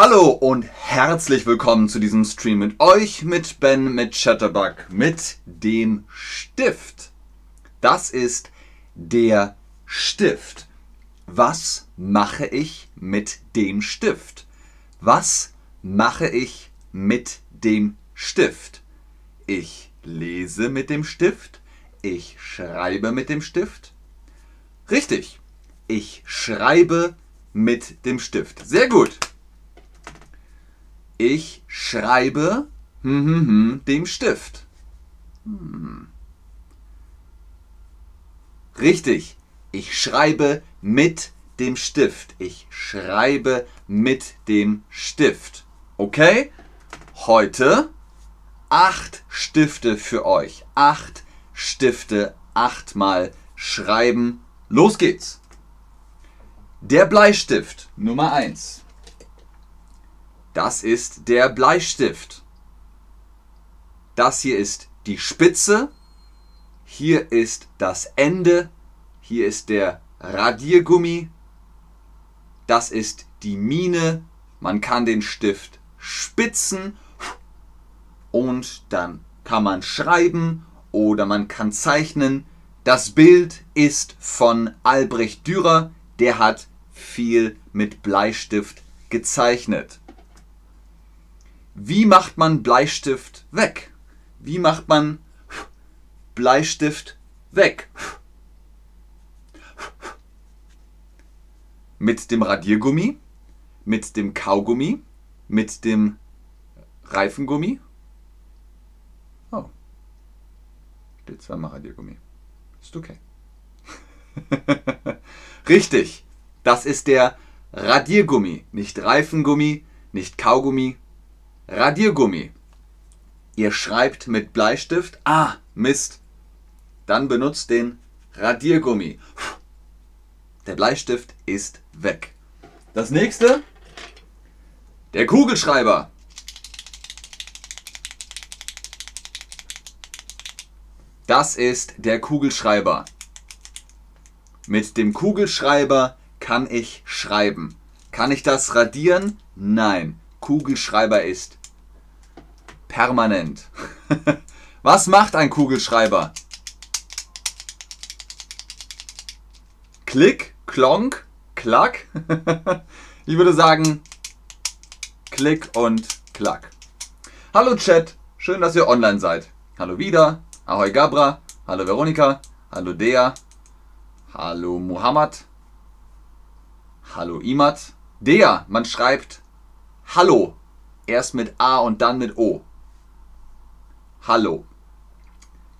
Hallo und herzlich willkommen zu diesem Stream mit euch, mit Ben, mit Chatterbug, mit dem Stift. Das ist der Stift. Was mache ich mit dem Stift? Was mache ich mit dem Stift? Ich lese mit dem Stift. Ich schreibe mit dem Stift. Richtig. Ich schreibe mit dem Stift. Sehr gut. Ich schreibe hm, hm, hm, dem Stift. Hm. Richtig. Ich schreibe mit dem Stift. Ich schreibe mit dem Stift. Okay? Heute acht Stifte für euch. Acht Stifte, achtmal schreiben. Los geht's. Der Bleistift Nummer eins. Das ist der Bleistift. Das hier ist die Spitze. Hier ist das Ende. Hier ist der Radiergummi. Das ist die Mine. Man kann den Stift spitzen und dann kann man schreiben oder man kann zeichnen. Das Bild ist von Albrecht Dürer. Der hat viel mit Bleistift gezeichnet. Wie macht man Bleistift weg? Wie macht man Bleistift weg? Mit dem Radiergummi, mit dem Kaugummi, mit dem Reifengummi. Oh. Steht zweimal Radiergummi. Ist okay. Richtig. Das ist der Radiergummi. Nicht Reifengummi, nicht Kaugummi, Radiergummi. Ihr schreibt mit Bleistift. Ah, Mist. Dann benutzt den Radiergummi. Der Bleistift ist weg. Das nächste. Der Kugelschreiber. Das ist der Kugelschreiber. Mit dem Kugelschreiber kann ich schreiben. Kann ich das radieren? Nein. Kugelschreiber ist permanent. Was macht ein Kugelschreiber? Klick, klonk, klack. ich würde sagen, klick und klack. Hallo Chat, schön, dass ihr online seid. Hallo wieder, Ahoi Gabra, hallo Veronika, hallo Dea, hallo Muhammad, hallo Imad. Dea, man schreibt Hallo, erst mit A und dann mit O. Hallo.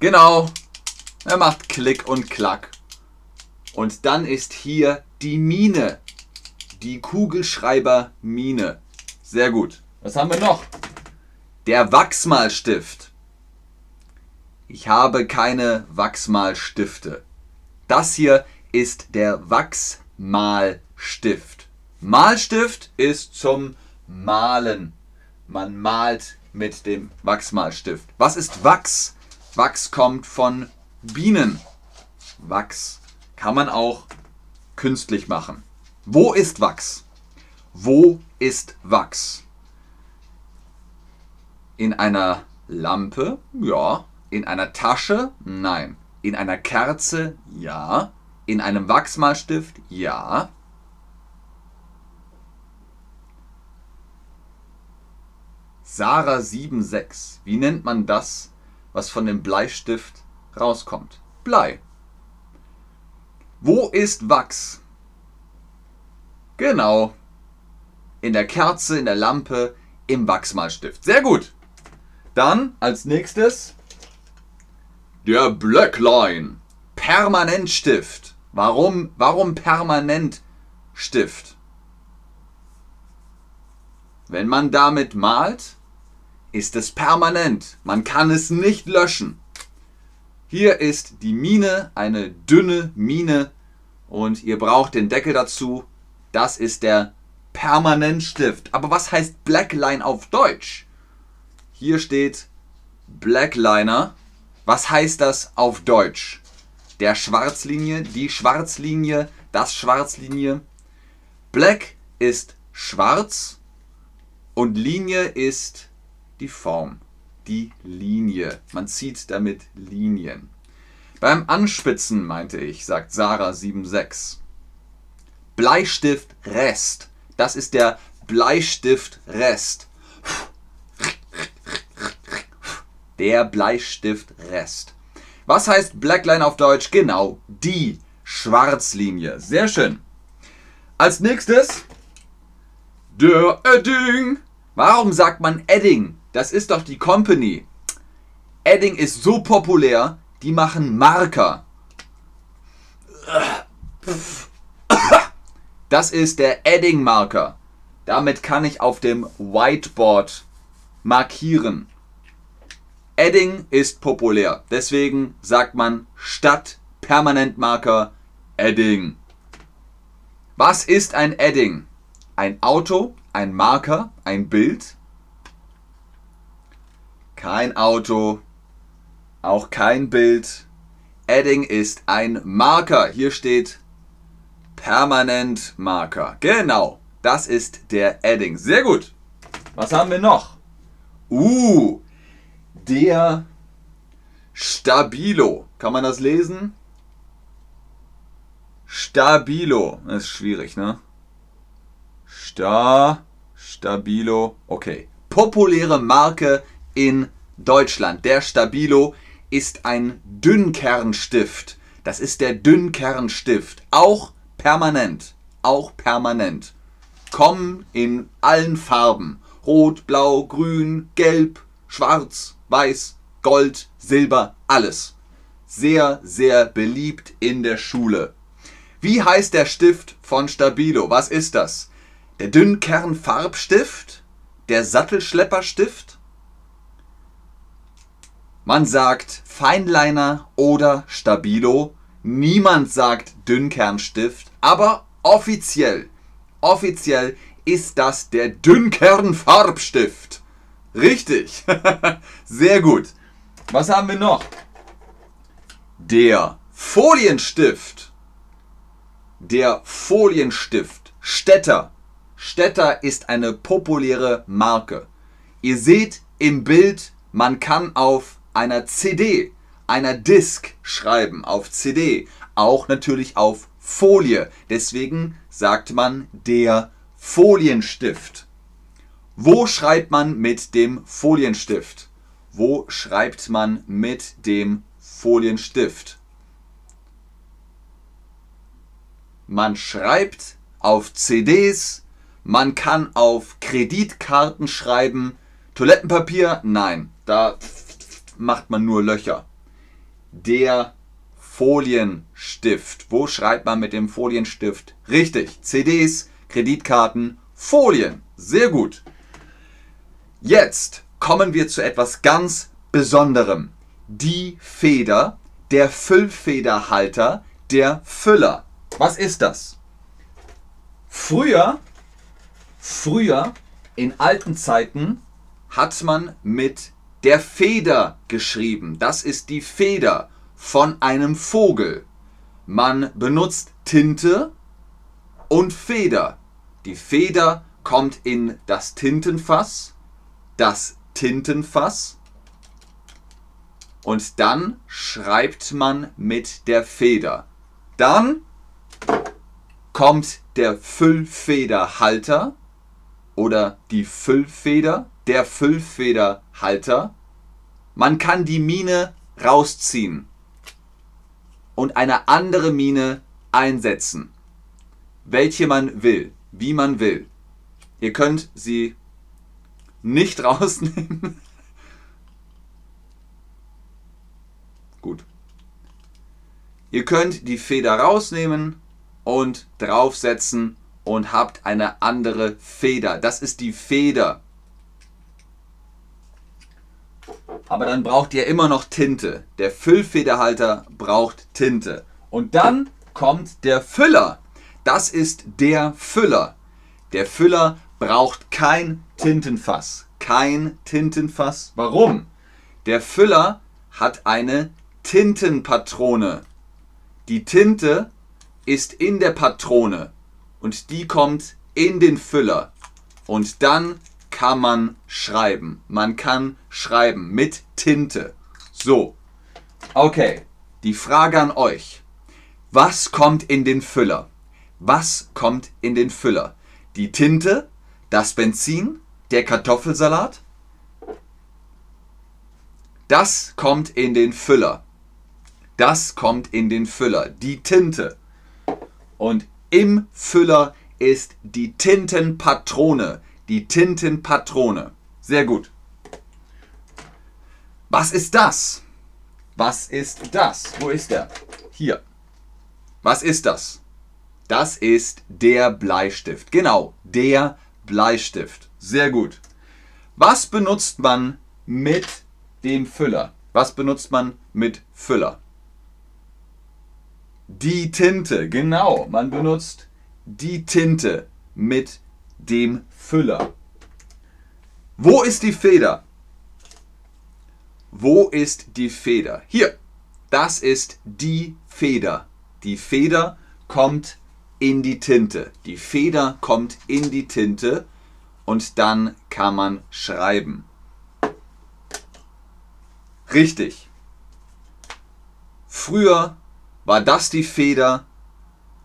Genau. Er macht Klick und Klack. Und dann ist hier die Mine. Die Kugelschreiber-Mine. Sehr gut. Was haben wir noch? Der Wachsmalstift. Ich habe keine Wachsmalstifte. Das hier ist der Wachsmalstift. Malstift ist zum Malen. Man malt mit dem Wachsmalstift. Was ist Wachs? Wachs kommt von Bienen. Wachs kann man auch künstlich machen. Wo ist Wachs? Wo ist Wachs? In einer Lampe? Ja. In einer Tasche? Nein. In einer Kerze? Ja. In einem Wachsmalstift? Ja. Sarah 76. Wie nennt man das, was von dem Bleistift rauskommt? Blei. Wo ist Wachs? Genau. In der Kerze, in der Lampe, im Wachsmalstift. Sehr gut. Dann als nächstes der Blackline. Permanentstift. Warum, warum Permanentstift? Wenn man damit malt, ist es permanent. Man kann es nicht löschen. Hier ist die Mine, eine dünne Mine und ihr braucht den Deckel dazu. Das ist der Permanentstift. Aber was heißt Blackline auf Deutsch? Hier steht Blackliner. Was heißt das auf Deutsch? Der Schwarzlinie, die Schwarzlinie, das Schwarzlinie. Black ist schwarz Und Linie ist die Form, die Linie. Man zieht damit Linien. Beim Anspitzen meinte ich, sagt Sarah 76. Bleistift Rest. Das ist der Bleistift Rest. Der Bleistift Rest. Was heißt Blackline auf Deutsch? Genau, die Schwarzlinie. Sehr schön. Als nächstes der Edding. Warum sagt man Edding? Das ist doch die Company. Edding ist so populär, die machen Marker. Das ist der Edding-Marker. Damit kann ich auf dem Whiteboard markieren. Edding ist populär. Deswegen sagt man statt Permanentmarker Edding. Was ist ein Edding? Ein Auto, ein Marker, ein Bild? Kein Auto, auch kein Bild. Edding ist ein Marker. Hier steht Permanent Marker. Genau, das ist der Edding. Sehr gut. Was haben wir noch? Uh, der Stabilo. Kann man das lesen? Stabilo. Das ist schwierig, ne? Sta, Stabilo. Okay. Populäre Marke in Deutschland. Der Stabilo ist ein Dünnkernstift. Das ist der Dünnkernstift. Auch permanent. Auch permanent. Kommen in allen Farben. Rot, Blau, Grün, Gelb, Schwarz, Weiß, Gold, Silber, alles. Sehr, sehr beliebt in der Schule. Wie heißt der Stift von Stabilo? Was ist das? Der Dünnkernfarbstift? Der Sattelschlepperstift? Man sagt Feinliner oder Stabilo. Niemand sagt Dünnkernstift, aber offiziell, offiziell ist das der Dünnkernfarbstift. Richtig. Sehr gut. Was haben wir noch? Der Folienstift. Der Folienstift. Städter. Städter ist eine populäre Marke. Ihr seht im Bild, man kann auf einer CD, einer Disk schreiben, auf CD, auch natürlich auf Folie. Deswegen sagt man der Folienstift. Wo schreibt man mit dem Folienstift? Wo schreibt man mit dem Folienstift? Man schreibt auf CDs, man kann auf Kreditkarten schreiben. Toilettenpapier? Nein, da macht man nur Löcher. Der Folienstift. Wo schreibt man mit dem Folienstift? Richtig, CDs, Kreditkarten, Folien. Sehr gut. Jetzt kommen wir zu etwas ganz Besonderem. Die Feder, der Füllfederhalter, der Füller. Was ist das? Früher, früher, in alten Zeiten, hat man mit der Feder geschrieben. Das ist die Feder von einem Vogel. Man benutzt Tinte und Feder. Die Feder kommt in das Tintenfass das Tintenfass und dann schreibt man mit der Feder. Dann kommt der Füllfederhalter oder die Füllfeder, der Füllfederhalter. Man kann die Mine rausziehen und eine andere Mine einsetzen, welche man will, wie man will. Ihr könnt sie nicht rausnehmen. Gut. Ihr könnt die Feder rausnehmen und draufsetzen und habt eine andere Feder. Das ist die Feder. Aber dann braucht ihr immer noch Tinte. Der Füllfederhalter braucht Tinte. Und dann kommt der Füller. Das ist der Füller. Der Füller braucht kein Tintenfass. Kein Tintenfass. Warum? Der Füller hat eine Tintenpatrone. Die Tinte ist in der Patrone und die kommt in den Füller. Und dann kann man schreiben. Man kann schreiben mit Tinte. So. Okay. Die Frage an euch. Was kommt in den Füller? Was kommt in den Füller? Die Tinte, das Benzin, der Kartoffelsalat? Das kommt in den Füller. Das kommt in den Füller. Die Tinte. Und im Füller ist die Tintenpatrone. Die Tintenpatrone. Sehr gut. Was ist das? Was ist das? Wo ist der? Hier. Was ist das? Das ist der Bleistift. Genau, der Bleistift. Sehr gut. Was benutzt man mit dem Füller? Was benutzt man mit Füller? Die Tinte, genau. Man benutzt die Tinte mit dem Füller. Wo ist die Feder? Wo ist die Feder? Hier. Das ist die Feder. Die Feder kommt in die Tinte. Die Feder kommt in die Tinte und dann kann man schreiben. Richtig. Früher war das die Feder.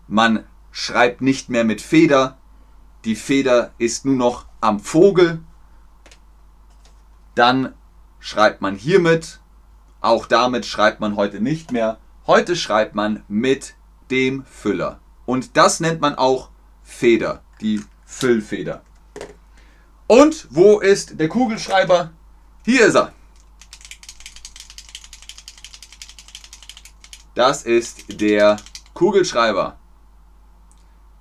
Man schreibt nicht mehr mit Feder. Die Feder ist nur noch am Vogel. Dann schreibt man hiermit. Auch damit schreibt man heute nicht mehr. Heute schreibt man mit dem Füller. Und das nennt man auch Feder, die Füllfeder. Und wo ist der Kugelschreiber? Hier ist er. Das ist der Kugelschreiber.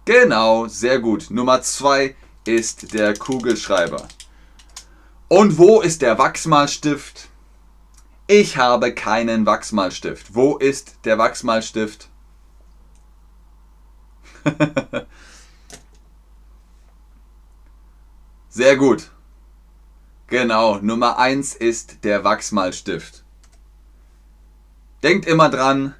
Genau, sehr gut. Nummer 2 ist der Kugelschreiber. Und wo ist der Wachsmalstift? Ich habe keinen Wachsmalstift. Wo ist der Wachsmalstift? Sehr gut. Genau, Nummer 1 ist der Wachsmalstift. Denkt immer dran,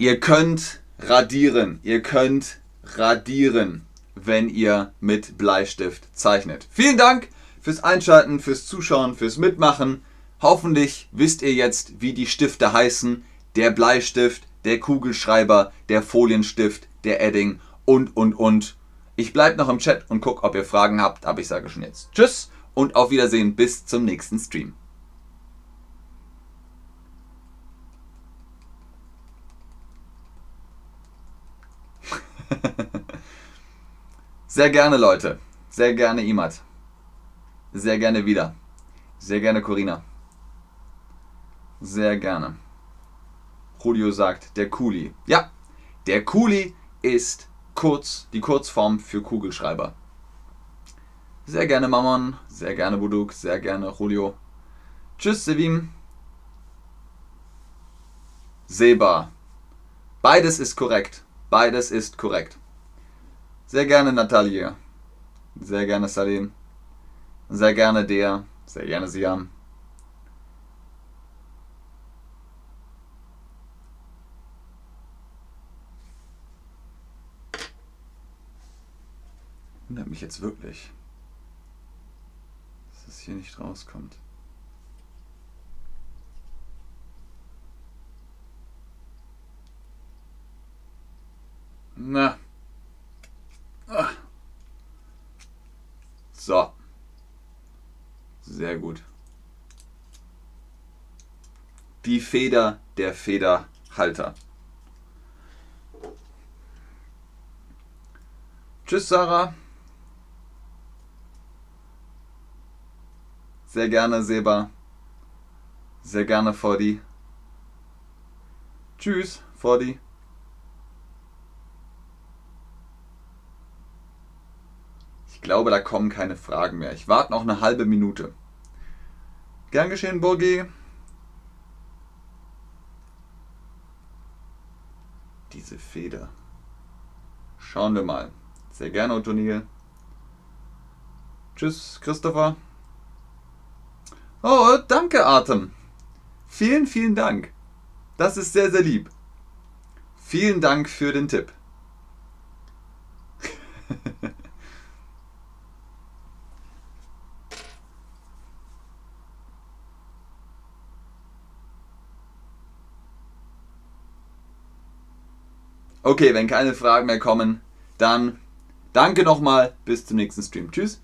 Ihr könnt radieren. Ihr könnt radieren, wenn ihr mit Bleistift zeichnet. Vielen Dank fürs Einschalten, fürs Zuschauen, fürs Mitmachen. Hoffentlich wisst ihr jetzt, wie die Stifte heißen. Der Bleistift, der Kugelschreiber, der Folienstift, der Edding und, und, und. Ich bleibe noch im Chat und gucke, ob ihr Fragen habt, aber ich sage schon jetzt Tschüss und auf Wiedersehen bis zum nächsten Stream. Sehr gerne, Leute. Sehr gerne, Imad. Sehr gerne wieder. Sehr gerne, Corina. Sehr gerne. Julio sagt, der Kuli. Ja, der Kuli ist kurz, die Kurzform für Kugelschreiber. Sehr gerne, Mammon. Sehr gerne, Buduk. Sehr gerne, Julio. Tschüss, Sevim. Seba. Beides ist korrekt. Beides ist korrekt. Sehr gerne Natalia. Sehr gerne Salim. Sehr gerne der. Sehr gerne Siam. Wundert mich jetzt wirklich, dass es hier nicht rauskommt. Na. Ah. So. Sehr gut. Die Feder der Federhalter. Tschüss, Sarah. Sehr gerne, Seba. Sehr gerne, Fodi. Tschüss, Fodi. Glaube, da kommen keine Fragen mehr. Ich warte noch eine halbe Minute. Gern geschehen, Burgi. Diese Feder. Schauen wir mal. Sehr gerne, Otoniel. Tschüss, Christopher. Oh, danke, Atem. Vielen, vielen Dank. Das ist sehr, sehr lieb. Vielen Dank für den Tipp. Okay, wenn keine Fragen mehr kommen, dann danke nochmal. Bis zum nächsten Stream. Tschüss.